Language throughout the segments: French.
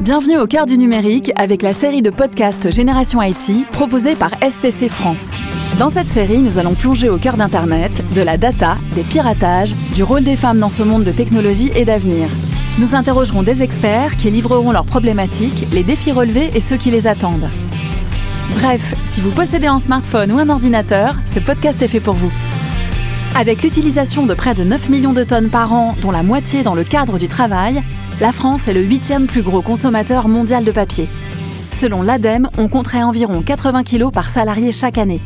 Bienvenue au cœur du numérique avec la série de podcasts Génération IT proposée par SCC France. Dans cette série, nous allons plonger au cœur d'Internet, de la data, des piratages, du rôle des femmes dans ce monde de technologie et d'avenir. Nous interrogerons des experts qui livreront leurs problématiques, les défis relevés et ceux qui les attendent. Bref, si vous possédez un smartphone ou un ordinateur, ce podcast est fait pour vous. Avec l'utilisation de près de 9 millions de tonnes par an, dont la moitié dans le cadre du travail, la France est le huitième plus gros consommateur mondial de papier. Selon l'ADEME, on compterait environ 80 kg par salarié chaque année.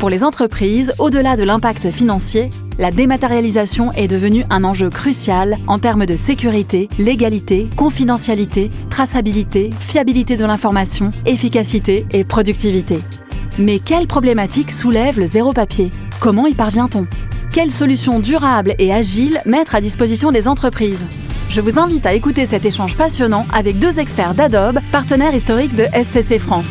Pour les entreprises, au-delà de l'impact financier, la dématérialisation est devenue un enjeu crucial en termes de sécurité, légalité, confidentialité, traçabilité, fiabilité de l'information, efficacité et productivité. Mais quelles problématiques soulève le zéro papier? Comment y parvient-on? Quelles solutions durables et agiles mettre à disposition des entreprises? Je vous invite à écouter cet échange passionnant avec deux experts d'Adobe, partenaires historiques de SCC France.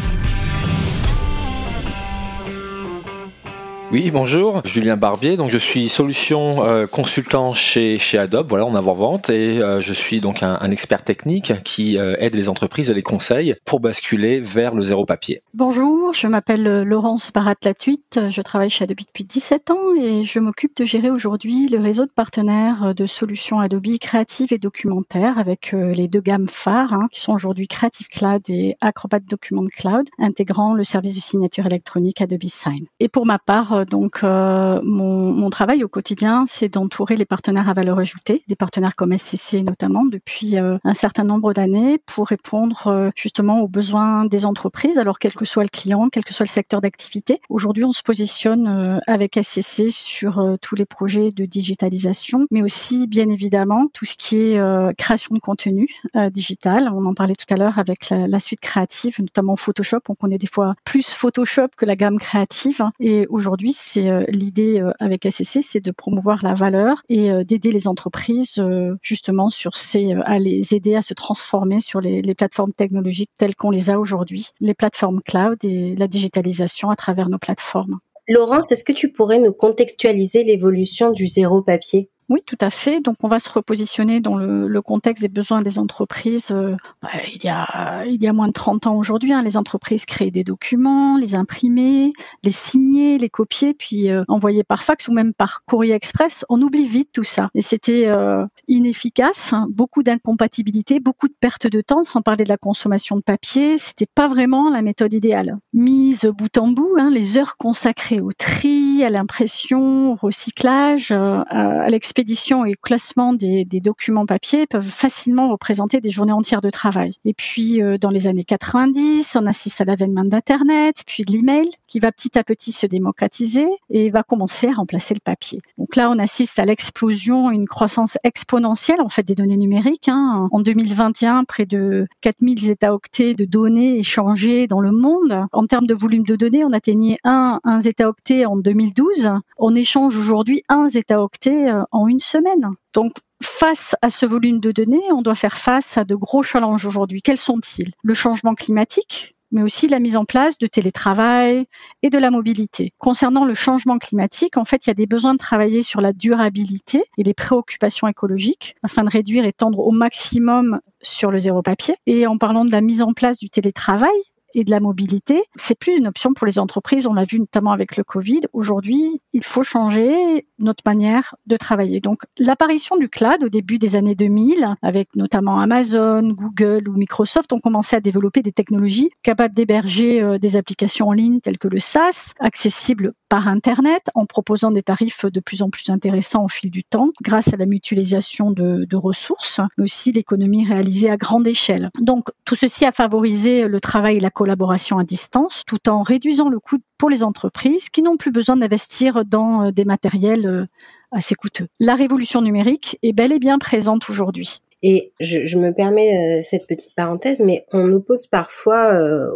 Oui, bonjour, Julien Barbier. Donc, je suis solution euh, consultant chez, Adobe, voilà, en avant-vente, et euh, je suis donc un, un expert technique qui euh, aide les entreprises et les conseils pour basculer vers le zéro papier. Bonjour, je m'appelle Laurence Barat-Latuite, je travaille chez Adobe depuis 17 ans et je m'occupe de gérer aujourd'hui le réseau de partenaires de solutions Adobe créatives et documentaires avec les deux gammes phares hein, qui sont aujourd'hui Creative Cloud et Acrobat Document Cloud, intégrant le service de signature électronique Adobe Sign. Et pour ma part, donc, euh, mon, travail au quotidien, c'est d'entourer les partenaires à valeur ajoutée, des partenaires comme SCC notamment, depuis euh, un certain nombre d'années, pour répondre euh, justement aux besoins des entreprises, alors quel que soit le client, quel que soit le secteur d'activité. Aujourd'hui, on se positionne avec SCC sur tous les projets de digitalisation, mais aussi, bien évidemment, tout ce qui est création de contenu digital. On en parlait tout à l'heure avec la, la, suite créative, notamment Photoshop. On connaît des fois plus Photoshop que la gamme créative. Et aujourd'hui, c'est euh, l'idée euh, avec SCC, c'est de promouvoir la valeur et euh, d'aider les entreprises justement sur ces, à les aider à se transformer sur les plateformes technologiques telles qu'on les a aujourd'hui, les plateformes cloud et la digitalisation à travers nos plateformes. Laurence, est-ce que tu pourrais nous contextualiser l'évolution du zéro papier? Oui, tout à fait. Donc, on va se repositionner dans le, contexte des besoins des entreprises. Euh, bah, il, y a, moins de 30 ans aujourd'hui, hein, les entreprises créaient des documents, les imprimer, les signer, les copier, puis euh, envoyer par fax ou même par courrier express. On oublie vite tout ça. Et c'était euh, inefficace, hein, beaucoup d'incompatibilité, beaucoup de perte de temps, sans parler de la consommation de papier. C'était pas vraiment la méthode idéale. Mise bout en bout, hein, les heures consacrées au tri, à l'impression, au recyclage, à l'expérience l'expédition et le classement des, documents papier peuvent facilement représenter des journées entières de travail. Et puis, euh, dans les années 90, on assiste à l'avènement d'Internet, puis de l'email, qui va petit à petit se démocratiser et va commencer à remplacer le papier. Donc là, on assiste à l'explosion, une croissance exponentielle en fait des données numériques. Hein. En 2021, près de 4000 zeta-octets de données échangées dans le monde. En termes de volume de données, on atteignait 1, 1 zeta-octet en 2012. On échange aujourd'hui 1 zeta-octet euh, en une semaine. Donc, face à ce volume de données, on doit faire face à de gros challenges aujourd'hui. Quels sont-ils? Le changement climatique, mais aussi la mise en place de télétravail et de la mobilité. Concernant le changement climatique, en fait, il y a des besoins de travailler sur la durabilité et les préoccupations écologiques afin de réduire et tendre au maximum sur le zéro papier. Et en parlant de la mise en place du télétravail, et de la mobilité, c'est plus une option pour les entreprises. On l'a vu notamment avec le Covid. Aujourd'hui, il faut changer notre manière de travailler. Donc, l'apparition du cloud au début des années 2000, avec notamment Amazon, Google ou Microsoft, ont commencé à développer des technologies capables d'héberger euh, des applications en ligne telles que le SaaS, accessibles par Internet, en proposant des tarifs de plus en plus intéressants au fil du temps, grâce à la mutualisation de, ressources, mais aussi l'économie réalisée à grande échelle. Donc, tout ceci a favorisé le travail et la collaboration à distance, tout en réduisant le coût pour les entreprises qui n'ont plus besoin d'investir dans euh, des matériels euh, assez coûteux. La révolution numérique est bel et bien présente aujourd'hui. Et je, je, me permets euh, cette petite parenthèse, mais on oppose parfois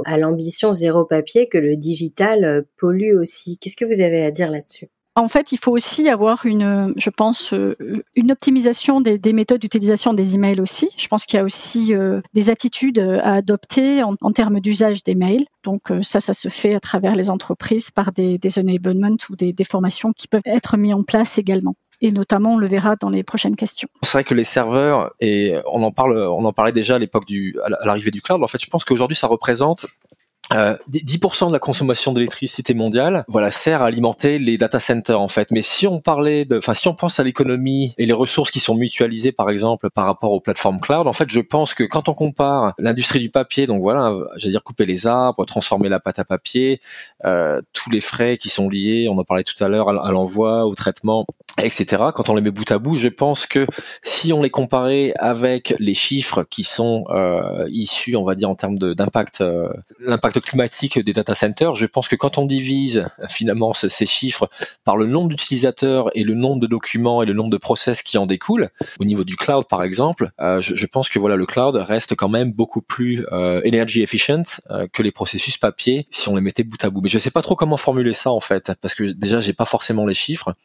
à l'ambition zéro papier que le digital pollue aussi. Qu'est-ce que vous avez à dire là-dessus? En fait, il faut aussi avoir une, je pense, euh, une optimisation des, des méthodes d'utilisation des emails aussi. Je pense qu'il y a aussi euh, des attitudes à adopter en, en termes d'usage des mails. Donc euh, ça, ça se fait à travers les entreprises par des, des enablements ou des, des, formations qui peuvent être mis en place également. Et notamment on le verra dans les prochaines questions. C'est vrai que les serveurs et on en parle, on en parlait déjà à l'époque du à l'arrivée du cloud. En fait, je pense qu'aujourd'hui ça représente 10% euh, de la consommation d'électricité mondiale, voilà, sert à alimenter les data centers en fait. Mais si on parlait de, enfin, si on pense à l'économie et les ressources qui sont mutualisées, par exemple, par rapport aux plateformes cloud, en fait, je pense que quand on compare l'industrie du papier, donc voilà, j'allais dire couper les arbres, transformer la pâte à papier, euh, tous les frais qui sont liés, on en parlait tout à l'heure, à l'envoi, au traitement, etc. Quand on les met bout à bout, je pense que si on les comparait avec les chiffres qui sont euh, issus, on va dire en termes d'impact, euh, l'impact climatique des data centers, je pense que quand on divise finalement ces chiffres par le nombre d'utilisateurs et le nombre de documents et le nombre de process qui en découlent, au niveau du cloud par exemple, euh, je, je, pense que voilà le cloud reste quand même beaucoup plus euh, energy efficient euh, que les processus papier si on les mettait bout à bout. Mais je sais pas trop comment formuler ça en fait, parce que déjà j'ai pas forcément les chiffres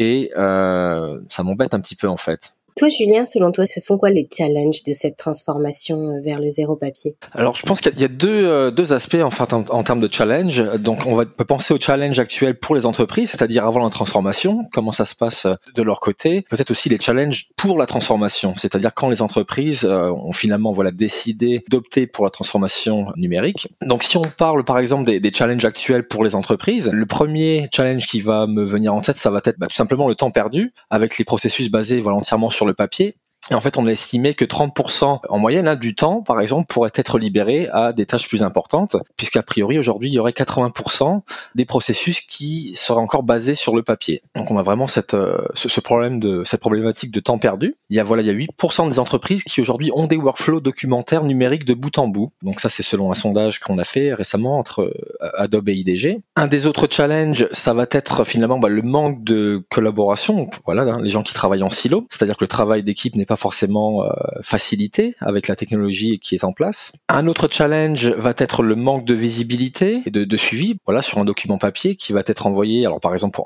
et euh, ça m'embête un petit peu en fait. Toi, Julien, selon toi, ce sont quoi les challenges de cette transformation euh, vers le zéro papier? Alors, je pense qu'il y a deux, euh, deux aspects en, fait, en, termes de challenge. Donc, on va peut penser au challenge actuel pour les entreprises, c'est-à-dire avant la transformation, comment ça se passe euh, de leur côté. Peut-être aussi les challenges pour la transformation, c'est-à-dire quand les entreprises ont finalement voilà décidé d'opter pour la transformation numérique. Donc, si on parle par exemple des, des, challenges actuels pour les entreprises, le premier challenge qui va me venir en tête, ça va être bah, tout simplement le temps perdu avec les processus basés voilà entièrement sur sur le papier en fait, on a estimé que 30% en moyenne hein, du temps, par exemple, pourrait être libéré à des tâches plus importantes, puisqu'a priori aujourd'hui, il y aurait 80% des processus qui seraient encore basés sur le papier. Donc, on a vraiment cette, euh, ce, problème de problématique de temps perdu. Il y a voilà, il y a 8% des entreprises qui aujourd'hui ont des workflows documentaires numériques de bout en bout. Donc ça, c'est selon un sondage qu'on a fait récemment entre euh, Adobe et IDG. Un des autres challenges, ça va être finalement bah, le manque de collaboration. voilà, hein, les gens qui travaillent en silo, c'est-à-dire que le travail d'équipe n'est pas forcément euh, facilité avec la technologie qui est en place. Un autre challenge va être le manque de visibilité et de, suivi, voilà, sur un document papier qui va être envoyé, alors par exemple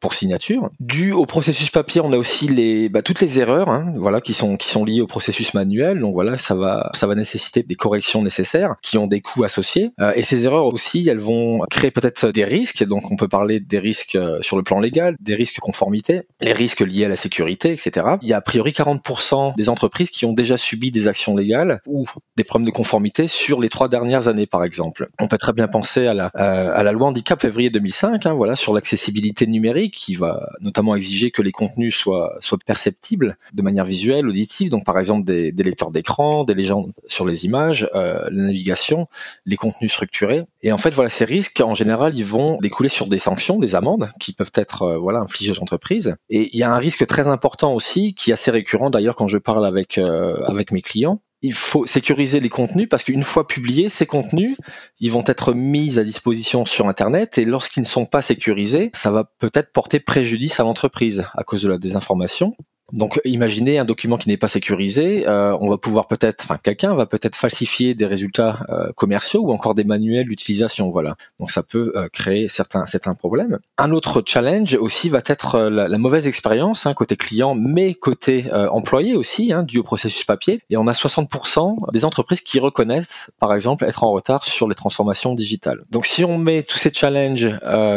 pour, signature. Dû au processus papier, on a aussi les, bah, toutes les erreurs, hein, voilà, qui sont qui sont liées au processus manuel. Donc voilà, ça va ça va nécessiter des corrections nécessaires qui ont des coûts associés. Euh, et ces erreurs aussi, elles vont créer peut-être des risques. Donc on peut parler des risques euh, sur le plan légal, des risques conformité, les risques liés à la sécurité, etc. Il y a a priori 40% des entreprises qui ont déjà subi des actions légales ou des problèmes de conformité sur les trois dernières années, par exemple. On peut très bien penser à la, loi handicap février 2005, hein, voilà, sur l'accessibilité numérique, qui va notamment exiger que les contenus soient, perceptibles de manière visuelle, auditive, donc par exemple des, des lecteurs d'écran, des légendes sur les images, euh, la navigation, les contenus structurés. Et en fait, voilà, ces risques, en général, ils vont découler sur des sanctions, des amendes, qui peuvent être euh, voilà infligées aux entreprises. Et il y a un risque très important aussi, qui est assez récurrent d'ailleurs quand je parle avec euh, avec mes clients, il faut sécuriser les contenus parce qu'une fois publiés, ces contenus, ils vont être mis à disposition sur Internet et lorsqu'ils ne sont pas sécurisés, ça va peut-être porter préjudice à l'entreprise à cause de la désinformation. Donc, imaginez un document qui n'est pas sécurisé. Euh, on va pouvoir peut-être, enfin, quelqu'un va peut-être falsifier des résultats euh, commerciaux ou encore des manuels d'utilisation. Voilà. Donc, ça peut euh, créer certains certains problèmes. Un autre challenge aussi va être la, mauvaise expérience hein, côté client, mais côté employé aussi, hein, dû au processus papier. Et on a 60% des entreprises qui reconnaissent, par exemple, être en retard sur les transformations digitales. Donc, si on met tous ces challenges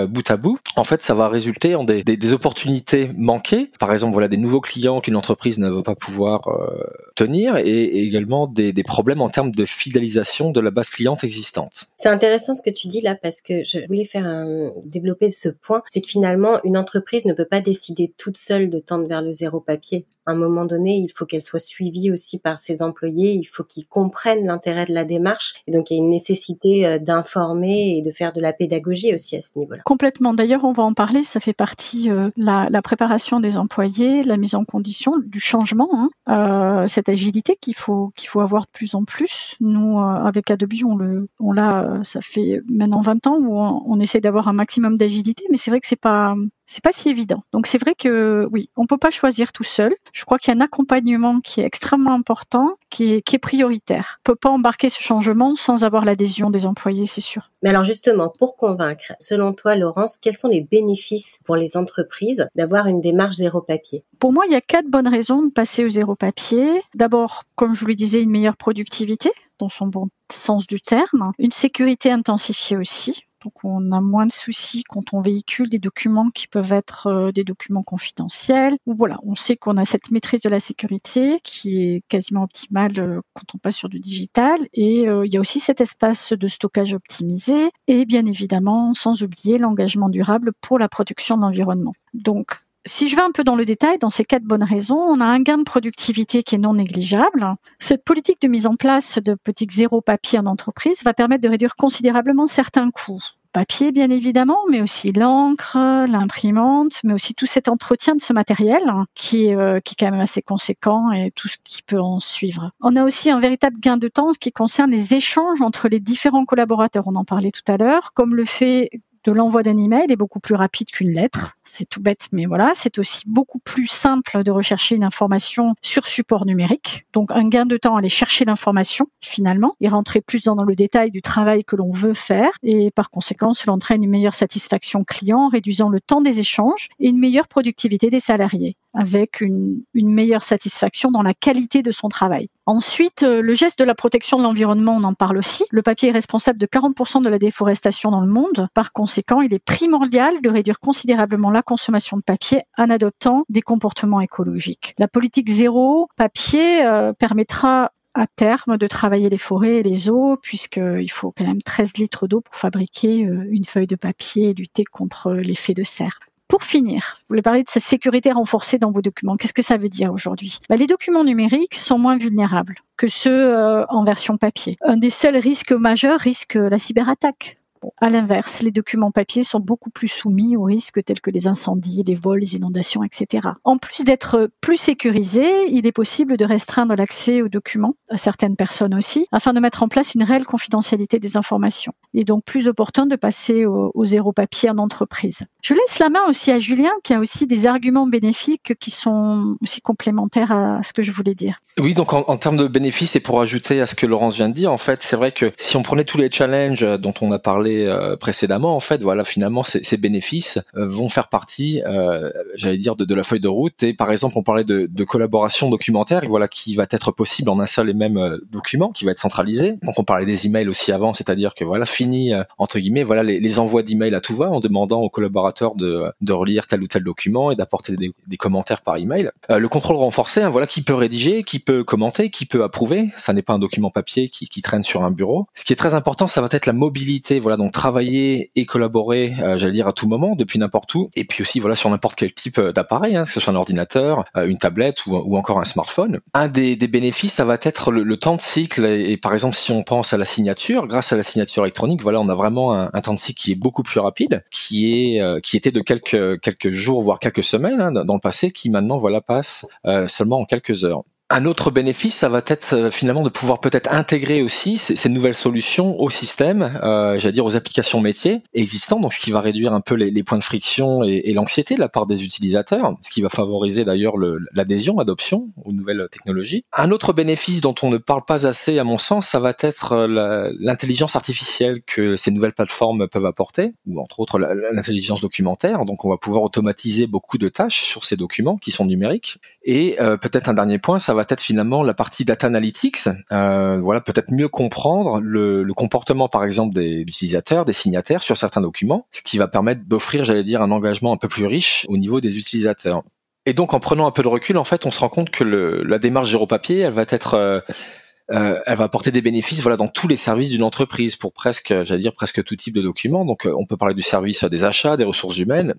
bout à bout, en fait, ça va résulter en des, des opportunités manquées. Par exemple, voilà, des nouveaux clients qu'une entreprise ne va pas pouvoir euh, tenir et, également des, problèmes en termes de fidélisation de la base cliente existante. C'est intéressant ce que tu dis là parce que je voulais faire un, développer ce point, c'est que finalement une entreprise ne peut pas décider toute seule de tendre vers le zéro papier. À un moment donné, il faut qu'elle soit suivie aussi par ses employés, il faut qu'ils comprennent l'intérêt de la démarche et donc il y a une nécessité euh, d'informer et de faire de la pédagogie aussi à ce niveau-là. Complètement. D'ailleurs, on va en parler, ça fait partie euh, la, la préparation des employés, la mise en conditions du changement, hein. euh, cette agilité qu'il faut qu'il faut avoir de plus en plus. Nous, euh, avec Adobe, on le, on l'a, euh, ça fait maintenant 20 ans où on, essaie d'avoir un maximum d'agilité, mais c'est vrai que c'est pas c'est pas si évident. Donc c'est vrai que oui, on peut pas choisir tout seul. Je crois qu'il y a un accompagnement qui est extrêmement important, qui est, qui est prioritaire. On peut pas embarquer ce changement sans avoir l'adhésion des employés, c'est sûr. Mais alors justement, pour convaincre, selon toi, Laurence, quels sont les bénéfices pour les entreprises d'avoir une démarche zéro papier? Pour moi, il y a quatre bonnes raisons de passer au zéro papier. D'abord, comme je vous le disais, une meilleure productivité dans son bon sens du terme, une sécurité intensifiée aussi, Donc on a moins de soucis quand on véhicule des documents qui peuvent être euh, des documents confidentiels. Voilà, on sait qu'on a cette maîtrise de la sécurité qui est quasiment optimale euh, quand on passe sur du digital. Et euh, il y a aussi cet espace de stockage optimisé et bien évidemment, sans oublier l'engagement durable pour la production de l'environnement. Donc si je vais un peu dans le détail, dans ces quatre bonnes raisons, on a un gain de productivité qui est non négligeable. Cette politique de mise en place de politiques zéro papier en entreprise va permettre de réduire considérablement certains coûts papier bien évidemment, mais aussi l'encre, l'imprimante, mais aussi tout cet entretien de ce matériel qui est, euh, qui est quand même assez conséquent et tout ce qui peut en suivre. On a aussi un véritable gain de temps ce qui concerne les échanges entre les différents collaborateurs. On en parlait tout à l'heure, comme le fait de l'envoi d'un email est beaucoup plus rapide qu'une lettre. C'est tout bête, mais voilà. C'est aussi beaucoup plus simple de rechercher une information sur support numérique. Donc, un gain de temps à aller chercher l'information, finalement, et rentrer plus dans le détail du travail que l'on veut faire. Et par conséquent, cela entraîne une meilleure satisfaction client, réduisant le temps des échanges et une meilleure productivité des salariés avec une, meilleure satisfaction dans la qualité de son travail. Ensuite, euh, le geste de la protection de l'environnement, on en parle aussi. Le papier est responsable de 40% de la déforestation dans le monde. Par conséquent, il est primordial de réduire considérablement la consommation de papier en adoptant des comportements écologiques. La politique zéro papier euh, permettra à terme de travailler les forêts et les eaux, puisqu'il faut quand même 13 litres d'eau pour fabriquer euh, une feuille de papier et lutter contre l'effet de serre. Pour finir, vous voulez parler de cette sécurité renforcée dans vos documents. Qu'est-ce que ça veut dire aujourd'hui? Bah, Les documents numériques sont moins vulnérables que ceux euh, en version papier. Un des seuls risques majeurs risque la cyberattaque à l'inverse, les documents papier sont beaucoup plus soumis aux risques tels que les incendies, les vols, les inondations, etc. En plus d'être plus sécurisés, il est possible de restreindre l'accès aux documents à certaines personnes aussi, afin de mettre en place une réelle confidentialité des informations. Il est donc plus opportun de passer au, zéro papier en entreprise. Je laisse la main aussi à Julien, qui a aussi des arguments bénéfiques qui sont aussi complémentaires à ce que je voulais dire. Oui, donc en, termes de bénéfices, et pour ajouter à ce que Laurence vient de dire, en fait, c'est vrai que si on prenait tous les challenges dont on a parlé euh, précédemment, en fait, voilà, finalement, ces, bénéfices euh, vont faire partie, euh, j'allais dire, de, la feuille de route. Et par exemple, on parlait de, collaboration documentaire, voilà, qui va être possible en un seul et même document, qui va être centralisé. Donc, on parlait des emails aussi avant, c'est-à-dire que voilà, fini entre guillemets, voilà, les, envois d'emails à tout va, en demandant aux collaborateurs de, relire tel ou tel document et d'apporter des, commentaires par email. le contrôle renforcé, hein, voilà, qui peut rédiger, qui peut commenter, qui peut approuver. Ça n'est pas un document papier qui, qui traîne sur un bureau. Ce qui est très important, ça va être la mobilité. Voilà, donc travailler et collaborer, euh, j'allais dire à tout moment, depuis n'importe où, et puis aussi voilà sur n'importe quel type euh, d'appareil, hein, que ce soit un ordinateur, euh, une tablette ou, encore un smartphone. Un des, bénéfices, ça va être le, temps de cycle. Et, par exemple, si on pense à la signature, grâce à la signature électronique, voilà, on a vraiment un, un temps de cycle qui est beaucoup plus rapide, qui est qui était de quelques quelques jours voire quelques semaines hein, dans le passé, qui maintenant voilà passe seulement en quelques heures. Un autre bénéfice, ça va être euh, finalement de pouvoir peut-être intégrer aussi ces, nouvelles solutions au système, euh, j'allais dire aux applications métiers existants, donc ce qui va réduire un peu les, points de friction et, l'anxiété de la part des utilisateurs, ce qui va favoriser d'ailleurs l'adhésion, l'adoption aux nouvelles technologies. Un autre bénéfice dont on ne parle pas assez, à mon sens, ça va être euh, l'intelligence artificielle que ces nouvelles plateformes peuvent apporter, ou entre autres l'intelligence documentaire. Donc on va pouvoir automatiser beaucoup de tâches sur ces documents qui sont numériques. Et euh, peut-être un dernier point, ça va va être finalement la partie data analytics. Euh, voilà, peut-être mieux comprendre le, comportement, par exemple, des utilisateurs, des signataires sur certains documents, ce qui va permettre d'offrir, j'allais dire, un engagement un peu plus riche au niveau des utilisateurs. Et donc, en prenant un peu de recul, en fait, on se rend compte que la démarche zéro papier, elle va être euh, euh, elle va apporter des bénéfices voilà dans tous les services d'une entreprise pour presque j'allais dire presque tout type de documents donc on peut parler du service des achats des ressources humaines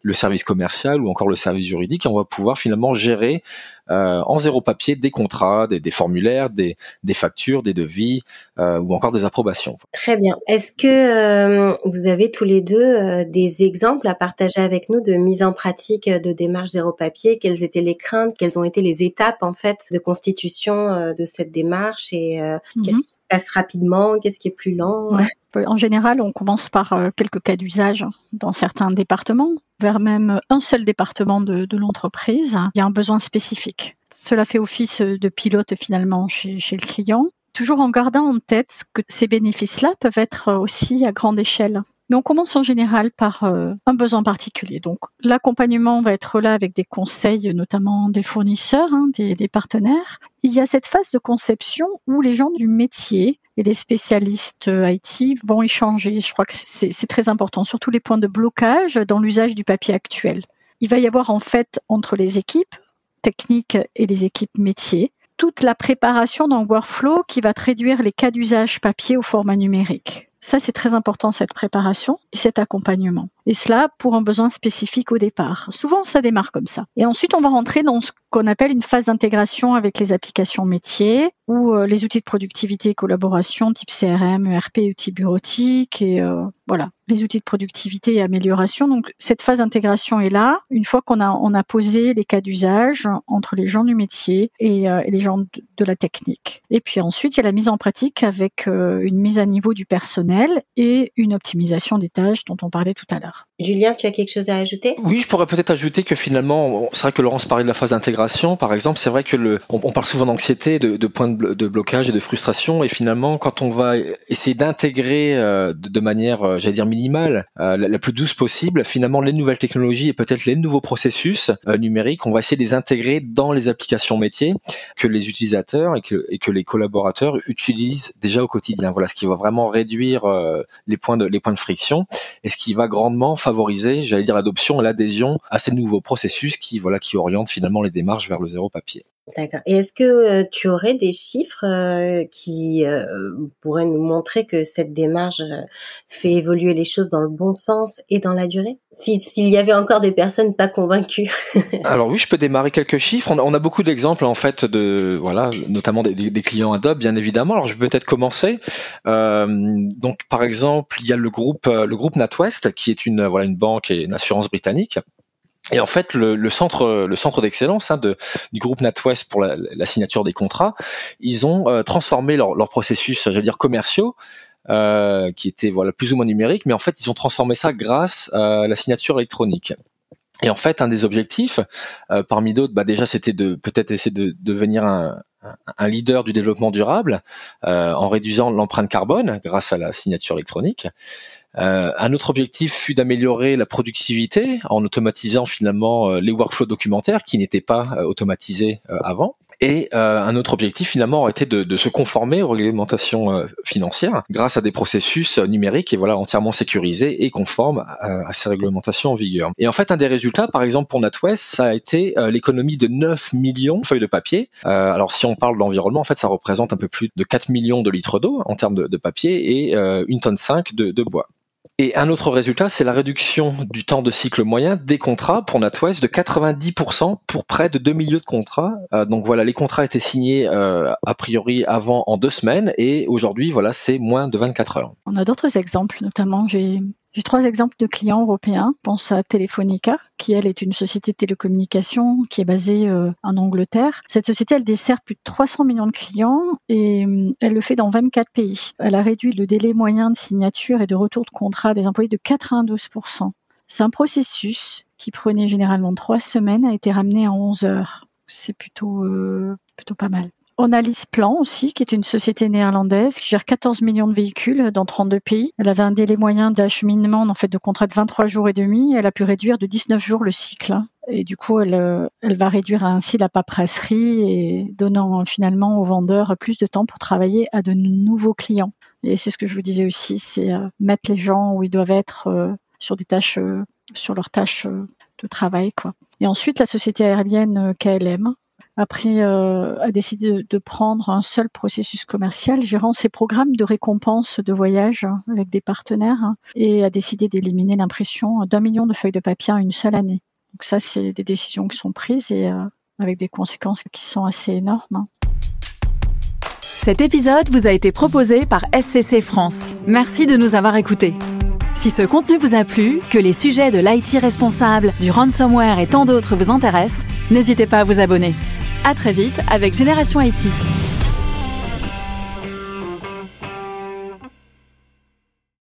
le service commercial ou encore le service juridique on va pouvoir finalement gérer en zéro papier des contrats, des, formulaires, des, factures, des devis euh, ou encore des approbations. Très bien. Est-ce que euh, vous avez tous les deux des exemples à partager avec nous de mise en pratique de démarche zéro papier? Quelles étaient les craintes? Quelles ont été les étapes en fait de constitution de cette démarche? Et qu'est-ce mhm. qui se passe rapidement? Qu'est-ce qui est plus lent? En général, on commence par quelques cas d'usage dans certains départements vers même un seul département de, l'entreprise, il y a un besoin spécifique. Cela fait office de pilote finalement chez, le client. Toujours en gardant en tête que ces bénéfices-là peuvent être aussi à grande échelle. Mais on commence en général par euh, un besoin particulier. Donc l'accompagnement va être là avec des conseils, notamment des fournisseurs, hein, des, des, partenaires. Il y a cette phase de conception où les gens du métier et les spécialistes euh, IT vont échanger. Je crois que c'est très important, surtout les points de blocage dans l'usage du papier actuel. Il va y avoir en fait entre les équipes techniques et les équipes métiers toute la préparation d'un workflow qui va traduire les cas d'usage papier au format numérique. Ça, c'est très important, cette préparation et cet accompagnement. Et cela pour un besoin spécifique au départ. Souvent, ça démarre comme ça. Et ensuite, on va rentrer dans ce qu'on appelle une phase d'intégration avec les applications métiers ou euh, les outils de productivité et collaboration type CRM, ERP, outils bureautiques et euh, voilà, les outils de productivité et amélioration. Donc cette phase d'intégration est là une fois qu'on a posé les cas d'usage entre les gens du métier et, euh, les gens de, la technique. Et puis ensuite, il y a la mise en pratique avec une mise à niveau du personnel et une optimisation des tâches dont on parlait tout à l'heure. Julien, tu as quelque chose à ajouter? Oui, je pourrais peut-être ajouter que finalement, c'est vrai que Laurence parlait de la phase d'intégration, par exemple, c'est vrai que le, on, parle souvent d'anxiété, de, de points de, de, blocage et de frustration, et finalement, quand on va essayer d'intégrer euh, de, de, manière, euh, j'allais dire minimale, euh, la, la, plus douce possible, finalement, les nouvelles technologies et peut-être les nouveaux processus euh, numériques, on va essayer de les intégrer dans les applications métiers que les utilisateurs et que, et que les collaborateurs utilisent déjà au quotidien. Voilà, ce qui va vraiment réduire euh, les points de les points de friction et ce qui va grandement favoriser, j'allais dire, l'adoption et l'adhésion à ces nouveaux processus qui voilà qui orientent finalement les démarches vers le zéro papier. D'accord. Et est-ce que euh, tu aurais des chiffres euh, qui euh, pourraient nous montrer que cette démarche fait évoluer les choses dans le bon sens et dans la durée? S'il si, y avait encore des personnes pas convaincues. Alors oui, je peux démarrer quelques chiffres. On a, on a beaucoup d'exemples en fait de voilà, notamment des, des, clients Adobe, bien évidemment. Alors je vais peut-être commencer. donc par exemple, il y a le groupe le groupe NatWest qui est une voilà une banque et une assurance britannique et en fait, le, centre, le centre d'excellence hein, du groupe NatWest pour la, signature des contrats, ils ont euh, transformé leur, leur processus, j'allais dire commerciaux, euh, qui étaient voilà plus ou moins numériques, mais en fait, ils ont transformé ça grâce à la signature électronique. Et en fait, un des objectifs, euh, parmi d'autres, bah déjà, c'était de peut-être essayer de devenir un, un leader du développement durable euh, en réduisant l'empreinte carbone grâce à la signature électronique. Euh, un autre objectif fut d'améliorer la productivité en automatisant finalement euh, les workflows documentaires qui n'étaient pas euh, automatisés euh, avant. Et un autre objectif finalement aurait été de, de se conformer aux réglementations financières grâce à des processus numériques et voilà entièrement sécurisés et conformes à, à, ces réglementations en vigueur. Et en fait, un des résultats, par exemple pour NatWest, ça a été l'économie de 9 millions de feuilles de papier. alors si on parle d'environnement, en fait, ça représente un peu plus de 4 millions de litres d'eau en termes de, papier et une tonne 5 de, de bois. Et un autre résultat, c'est la réduction du temps de cycle moyen des contrats pour NatWest de 90% pour près de 2 millions de contrats. Euh, donc voilà, les contrats étaient signés euh, a priori avant en deux semaines et aujourd'hui, voilà, c'est moins de 24 heures. On a d'autres exemples, notamment j'ai j'ai trois exemples de clients européens. Pense à Telefonica, qui elle est une société de télécommunications qui est basée euh, en Angleterre. Cette société, elle dessert plus de 300 millions de clients et euh, elle le fait dans 24 pays. Elle a réduit le délai moyen de signature et de retour de contrat des employés de 92% C'est un processus qui prenait généralement trois semaines, a été ramené à 11 heures. C'est plutôt euh, plutôt pas mal. On a Lisplan aussi, qui est une société néerlandaise qui gère 14 millions de véhicules dans 32 pays. Elle avait un délai moyen d'acheminement en fait de contrat de 23 jours et demi. Elle a pu réduire de 19 jours le cycle. Et du coup, elle, euh, elle va réduire ainsi la paperasserie et donnant finalement aux vendeurs plus de temps pour travailler à de nouveaux clients. Et c'est ce que je vous disais aussi, c'est euh, mettre les gens où ils doivent être euh, sur des tâches, sur leurs tâches de travail, quoi. Et ensuite, la société aérienne KLM, euh, a décidé de, prendre un seul processus commercial gérant ses programmes de récompense de voyage avec des partenaires hein, et a décidé d'éliminer l'impression d'un million de feuilles de papier en une seule année. Donc ça, c'est des décisions qui sont prises et euh, avec des conséquences qui sont assez énormes. Hein. Cet épisode vous a été proposé par SCC France. Merci de nous avoir écoutés. Si ce contenu vous a plu, que les sujets de l'IT responsable, du ransomware et tant d'autres vous intéressent, n'hésitez pas à vous abonner. À très vite avec Génération IT.